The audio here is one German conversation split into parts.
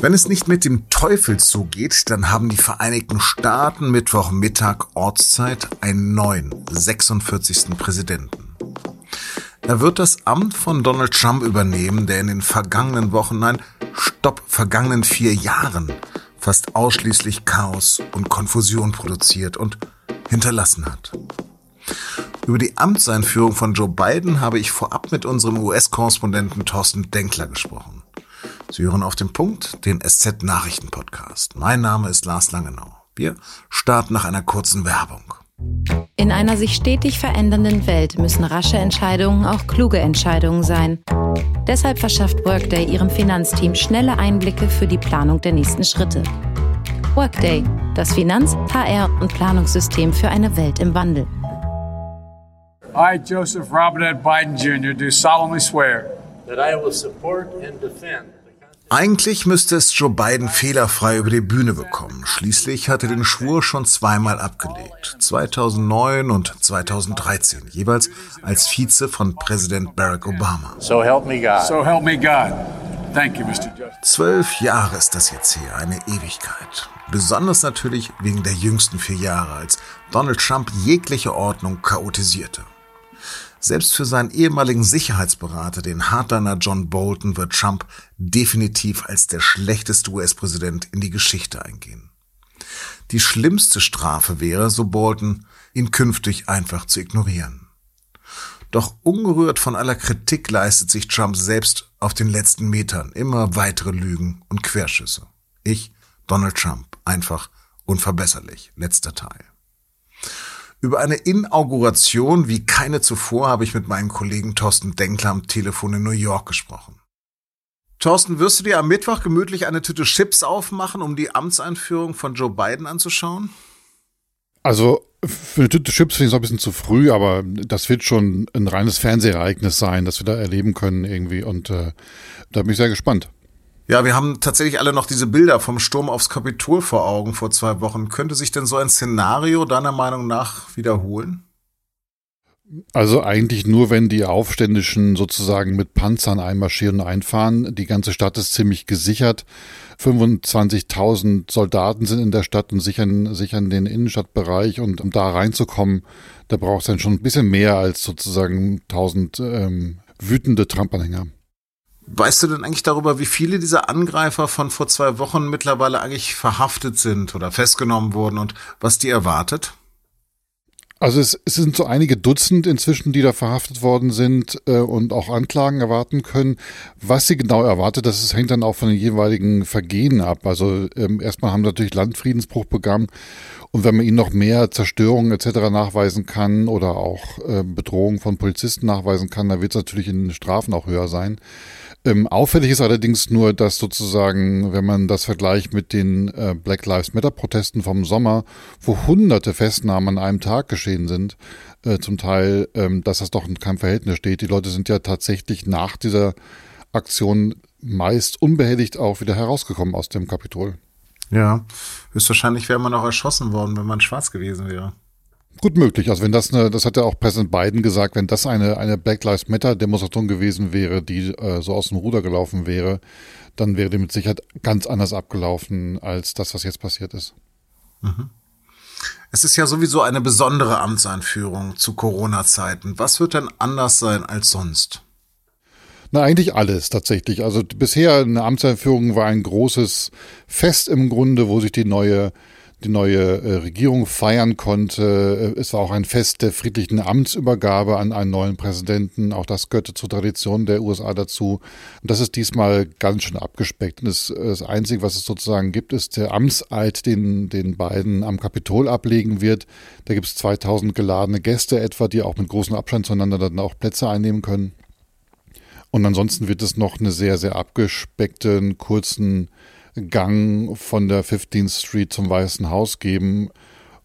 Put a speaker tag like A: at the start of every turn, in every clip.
A: Wenn es nicht mit dem Teufel zugeht, dann haben die Vereinigten Staaten Mittwochmittag Ortszeit einen neuen, 46. Präsidenten. Er wird das Amt von Donald Trump übernehmen, der in den vergangenen Wochen, nein, stopp, vergangenen vier Jahren fast ausschließlich Chaos und Konfusion produziert und hinterlassen hat. Über die Amtseinführung von Joe Biden habe ich vorab mit unserem US-Korrespondenten Thorsten Denkler gesprochen. Sie hören auf den Punkt den SZ-Nachrichten-Podcast. Mein Name ist Lars Langenau. Wir starten nach einer kurzen Werbung.
B: In einer sich stetig verändernden Welt müssen rasche Entscheidungen auch kluge Entscheidungen sein. Deshalb verschafft Workday ihrem Finanzteam schnelle Einblicke für die Planung der nächsten Schritte. Workday, das Finanz-, HR- und Planungssystem für eine Welt im Wandel.
C: I, Joseph Robinette Biden Jr., do solemnly swear that I will support and defend
A: eigentlich müsste es Joe Biden fehlerfrei über die Bühne bekommen. Schließlich hat er den Schwur schon zweimal abgelegt. 2009 und 2013, jeweils als Vize von Präsident Barack Obama.
C: So help me God. So help me God. Thank you, Mr. Justice.
A: Zwölf Jahre ist das jetzt her, eine Ewigkeit. Besonders natürlich wegen der jüngsten vier Jahre, als Donald Trump jegliche Ordnung chaotisierte. Selbst für seinen ehemaligen Sicherheitsberater, den Hardliner John Bolton, wird Trump definitiv als der schlechteste US-Präsident in die Geschichte eingehen. Die schlimmste Strafe wäre, so Bolton, ihn künftig einfach zu ignorieren. Doch ungerührt von aller Kritik leistet sich Trump selbst auf den letzten Metern immer weitere Lügen und Querschüsse. Ich, Donald Trump, einfach unverbesserlich. Letzter Teil. Über eine Inauguration wie keine zuvor habe ich mit meinem Kollegen Thorsten Denkler am Telefon in New York gesprochen. Thorsten, wirst du dir am Mittwoch gemütlich eine Tüte Chips aufmachen, um die Amtseinführung von Joe Biden anzuschauen?
D: Also für eine Tüte Chips finde ich es ein bisschen zu früh, aber das wird schon ein reines Fernsehereignis sein, das wir da erleben können irgendwie. Und äh, da bin ich sehr gespannt.
A: Ja, wir haben tatsächlich alle noch diese Bilder vom Sturm aufs Kapitol vor Augen vor zwei Wochen. Könnte sich denn so ein Szenario deiner Meinung nach wiederholen?
D: Also eigentlich nur, wenn die Aufständischen sozusagen mit Panzern einmarschieren und einfahren. Die ganze Stadt ist ziemlich gesichert. 25.000 Soldaten sind in der Stadt und sichern, sichern den Innenstadtbereich. Und um da reinzukommen, da braucht es dann schon ein bisschen mehr als sozusagen 1000 ähm, wütende Trump-Anhänger.
A: Weißt du denn eigentlich darüber, wie viele dieser Angreifer von vor zwei Wochen mittlerweile eigentlich verhaftet sind oder festgenommen wurden und was die erwartet?
D: Also es, es sind so einige Dutzend inzwischen, die da verhaftet worden sind äh, und auch Anklagen erwarten können. Was sie genau erwartet, das ist, hängt dann auch von den jeweiligen Vergehen ab. Also ähm, erstmal haben natürlich Landfriedensbruch begangen und wenn man ihnen noch mehr Zerstörungen etc. nachweisen kann oder auch äh, Bedrohung von Polizisten nachweisen kann, dann wird es natürlich in den Strafen auch höher sein. Ähm, auffällig ist allerdings nur, dass sozusagen, wenn man das vergleicht mit den äh, Black Lives Matter Protesten vom Sommer, wo hunderte Festnahmen an einem Tag geschehen sind, äh, zum Teil, ähm, dass das doch in keinem Verhältnis steht. Die Leute sind ja tatsächlich nach dieser Aktion meist unbehelligt auch wieder herausgekommen aus dem Kapitol.
A: Ja, höchstwahrscheinlich wäre man auch erschossen worden, wenn man schwarz gewesen wäre.
D: Gut möglich. Also wenn das eine, das hat ja auch Präsident Biden gesagt, wenn das eine, eine Black Lives Matter Demonstration gewesen wäre, die äh, so aus dem Ruder gelaufen wäre, dann wäre die mit Sicherheit ganz anders abgelaufen als das, was jetzt passiert ist.
A: Mhm. Es ist ja sowieso eine besondere Amtseinführung zu Corona-Zeiten. Was wird denn anders sein als sonst?
D: Na, eigentlich alles tatsächlich. Also bisher eine Amtseinführung war ein großes Fest im Grunde, wo sich die neue die neue äh, Regierung feiern konnte. Äh, es war auch ein Fest der friedlichen Amtsübergabe an einen neuen Präsidenten. Auch das gehörte zur Tradition der USA dazu. Und das ist diesmal ganz schön abgespeckt. Und das, das Einzige, was es sozusagen gibt, ist der Amtseid, den, den beiden am Kapitol ablegen wird. Da gibt es 2000 geladene Gäste etwa, die auch mit großem Abstand zueinander dann auch Plätze einnehmen können. Und ansonsten wird es noch eine sehr, sehr abgespeckten, kurzen Gang von der 15th Street zum Weißen Haus geben.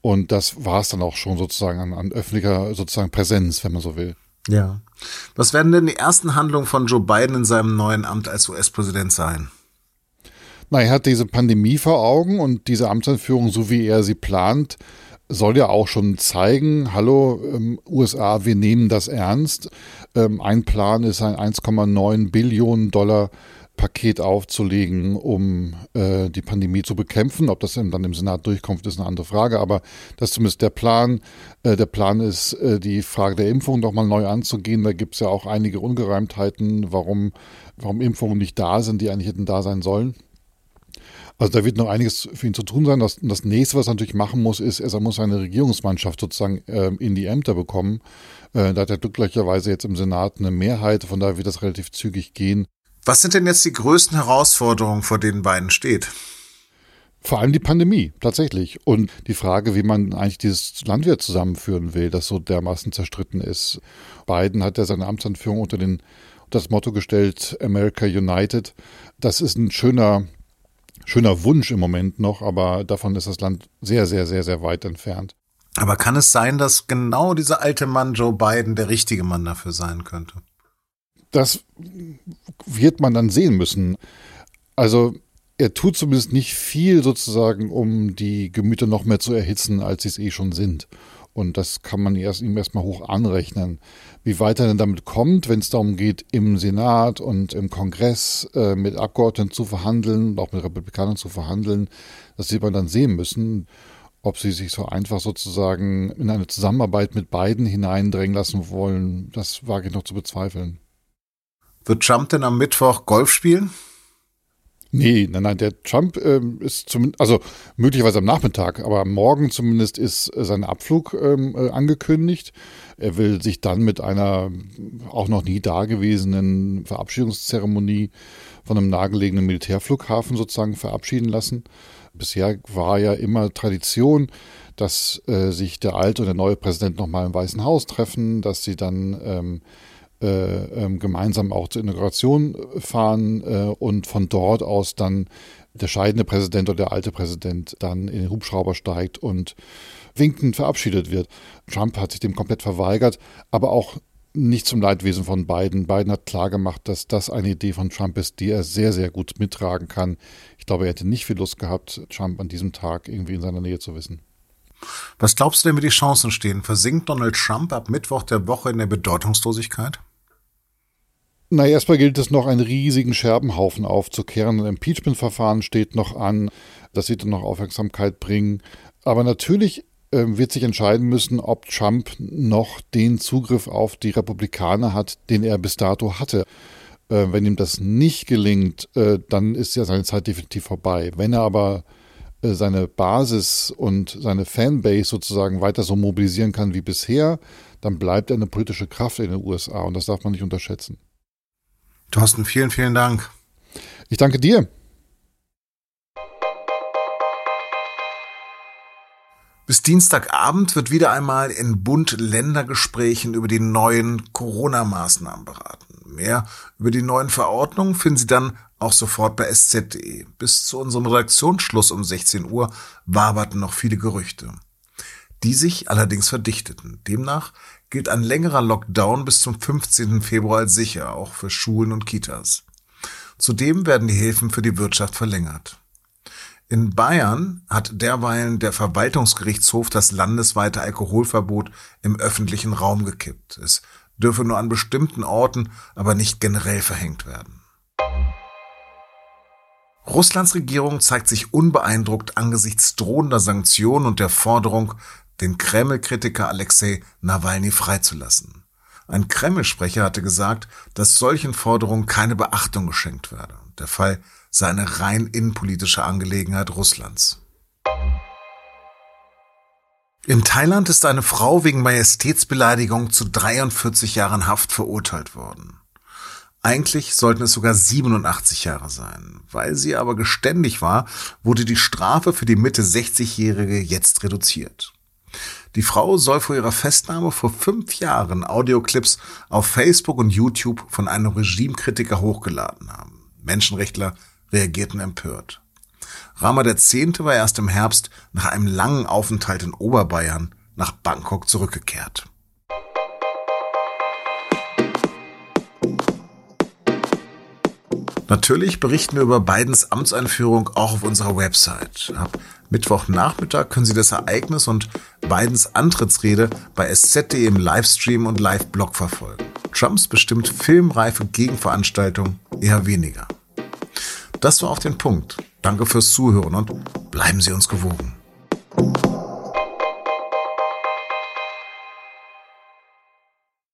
D: Und das war es dann auch schon sozusagen an, an öffentlicher sozusagen Präsenz, wenn man so will.
A: Ja. Was werden denn die ersten Handlungen von Joe Biden in seinem neuen Amt als US-Präsident sein?
D: Na, er hat diese Pandemie vor Augen und diese Amtseinführung, so wie er sie plant, soll ja auch schon zeigen, hallo ähm, USA, wir nehmen das ernst. Ähm, ein Plan ist ein 1,9 Billionen Dollar Paket aufzulegen, um äh, die Pandemie zu bekämpfen. Ob das dann im Senat durchkommt, ist eine andere Frage. Aber das ist zumindest der Plan. Äh, der Plan ist, äh, die Frage der Impfung nochmal neu anzugehen. Da gibt es ja auch einige Ungereimtheiten, warum, warum Impfungen nicht da sind, die eigentlich hätten da sein sollen. Also da wird noch einiges für ihn zu tun sein. Das, das nächste, was er natürlich machen muss, ist, er muss seine Regierungsmannschaft sozusagen äh, in die Ämter bekommen. Äh, da hat er glücklicherweise jetzt im Senat eine Mehrheit, von daher wird das relativ zügig gehen.
A: Was sind denn jetzt die größten Herausforderungen, vor denen beiden steht?
D: Vor allem die Pandemie, tatsächlich. Und die Frage, wie man eigentlich dieses Land wieder zusammenführen will, das so dermaßen zerstritten ist. Biden hat ja seine Amtsanführung unter, den, das Motto gestellt, America United. Das ist ein schöner schöner Wunsch im Moment noch, aber davon ist das Land sehr, sehr, sehr, sehr weit entfernt.
A: Aber kann es sein, dass genau dieser alte Mann Joe Biden der richtige Mann dafür sein könnte?
D: Das wird man dann sehen müssen. Also er tut zumindest nicht viel sozusagen, um die Gemüter noch mehr zu erhitzen, als sie es eh schon sind. Und das kann man erst, ihm erstmal hoch anrechnen. Wie weit er denn damit kommt, wenn es darum geht, im Senat und im Kongress äh, mit Abgeordneten zu verhandeln, auch mit Republikanern zu verhandeln, das wird man dann sehen müssen. Ob sie sich so einfach sozusagen in eine Zusammenarbeit mit beiden hineindrängen lassen wollen, das wage ich noch zu bezweifeln.
A: Wird Trump denn am Mittwoch Golf spielen?
D: Nee, nein, nein, der Trump ähm, ist zumindest, also möglicherweise am Nachmittag, aber morgen zumindest ist äh, sein Abflug ähm, äh, angekündigt. Er will sich dann mit einer auch noch nie dagewesenen Verabschiedungszeremonie von einem nahegelegenen Militärflughafen sozusagen verabschieden lassen. Bisher war ja immer Tradition, dass äh, sich der alte und der neue Präsident nochmal im Weißen Haus treffen, dass sie dann ähm, äh, ähm, gemeinsam auch zur Inauguration fahren äh, und von dort aus dann der scheidende Präsident oder der alte Präsident dann in den Hubschrauber steigt und winkend verabschiedet wird. Trump hat sich dem komplett verweigert, aber auch nicht zum Leidwesen von Biden. Biden hat klargemacht, dass das eine Idee von Trump ist, die er sehr, sehr gut mittragen kann. Ich glaube, er hätte nicht viel Lust gehabt, Trump an diesem Tag irgendwie in seiner Nähe zu wissen.
A: Was glaubst du denn, wie die Chancen stehen? Versinkt Donald Trump ab Mittwoch der Woche in der Bedeutungslosigkeit?
D: Na, erstmal gilt es noch, einen riesigen Scherbenhaufen aufzukehren. Ein Impeachment-Verfahren steht noch an. Das wird dann noch Aufmerksamkeit bringen. Aber natürlich äh, wird sich entscheiden müssen, ob Trump noch den Zugriff auf die Republikaner hat, den er bis dato hatte. Äh, wenn ihm das nicht gelingt, äh, dann ist ja seine Zeit definitiv vorbei. Wenn er aber äh, seine Basis und seine Fanbase sozusagen weiter so mobilisieren kann wie bisher, dann bleibt er eine politische Kraft in den USA und das darf man nicht unterschätzen.
A: Thorsten, vielen, vielen Dank.
D: Ich danke dir.
A: Bis Dienstagabend wird wieder einmal in Bund-Länder-Gesprächen über die neuen Corona-Maßnahmen beraten. Mehr über die neuen Verordnungen finden Sie dann auch sofort bei sz.de. Bis zu unserem Redaktionsschluss um 16 Uhr waberten noch viele Gerüchte, die sich allerdings verdichteten. Demnach gilt ein längerer Lockdown bis zum 15. Februar als sicher, auch für Schulen und Kitas. Zudem werden die Hilfen für die Wirtschaft verlängert. In Bayern hat derweilen der Verwaltungsgerichtshof das landesweite Alkoholverbot im öffentlichen Raum gekippt. Es dürfe nur an bestimmten Orten, aber nicht generell verhängt werden. Russlands Regierung zeigt sich unbeeindruckt angesichts drohender Sanktionen und der Forderung, den Kreml-Kritiker Alexei Nawalny freizulassen. Ein Kreml-Sprecher hatte gesagt, dass solchen Forderungen keine Beachtung geschenkt werde. Der Fall sei eine rein innenpolitische Angelegenheit Russlands. In Thailand ist eine Frau wegen Majestätsbeleidigung zu 43 Jahren Haft verurteilt worden. Eigentlich sollten es sogar 87 Jahre sein. Weil sie aber geständig war, wurde die Strafe für die Mitte 60-Jährige jetzt reduziert. Die Frau soll vor ihrer Festnahme vor fünf Jahren Audioclips auf Facebook und YouTube von einem Regimekritiker hochgeladen haben. Menschenrechtler reagierten empört. Rama X. war erst im Herbst nach einem langen Aufenthalt in Oberbayern nach Bangkok zurückgekehrt. Natürlich berichten wir über Bidens Amtseinführung auch auf unserer Website. Ab Mittwochnachmittag können Sie das Ereignis und Bidens Antrittsrede bei sz.de im Livestream und Live-Blog verfolgen. Trumps bestimmt filmreife Gegenveranstaltung eher weniger. Das war auf den Punkt. Danke fürs Zuhören und bleiben Sie uns gewogen.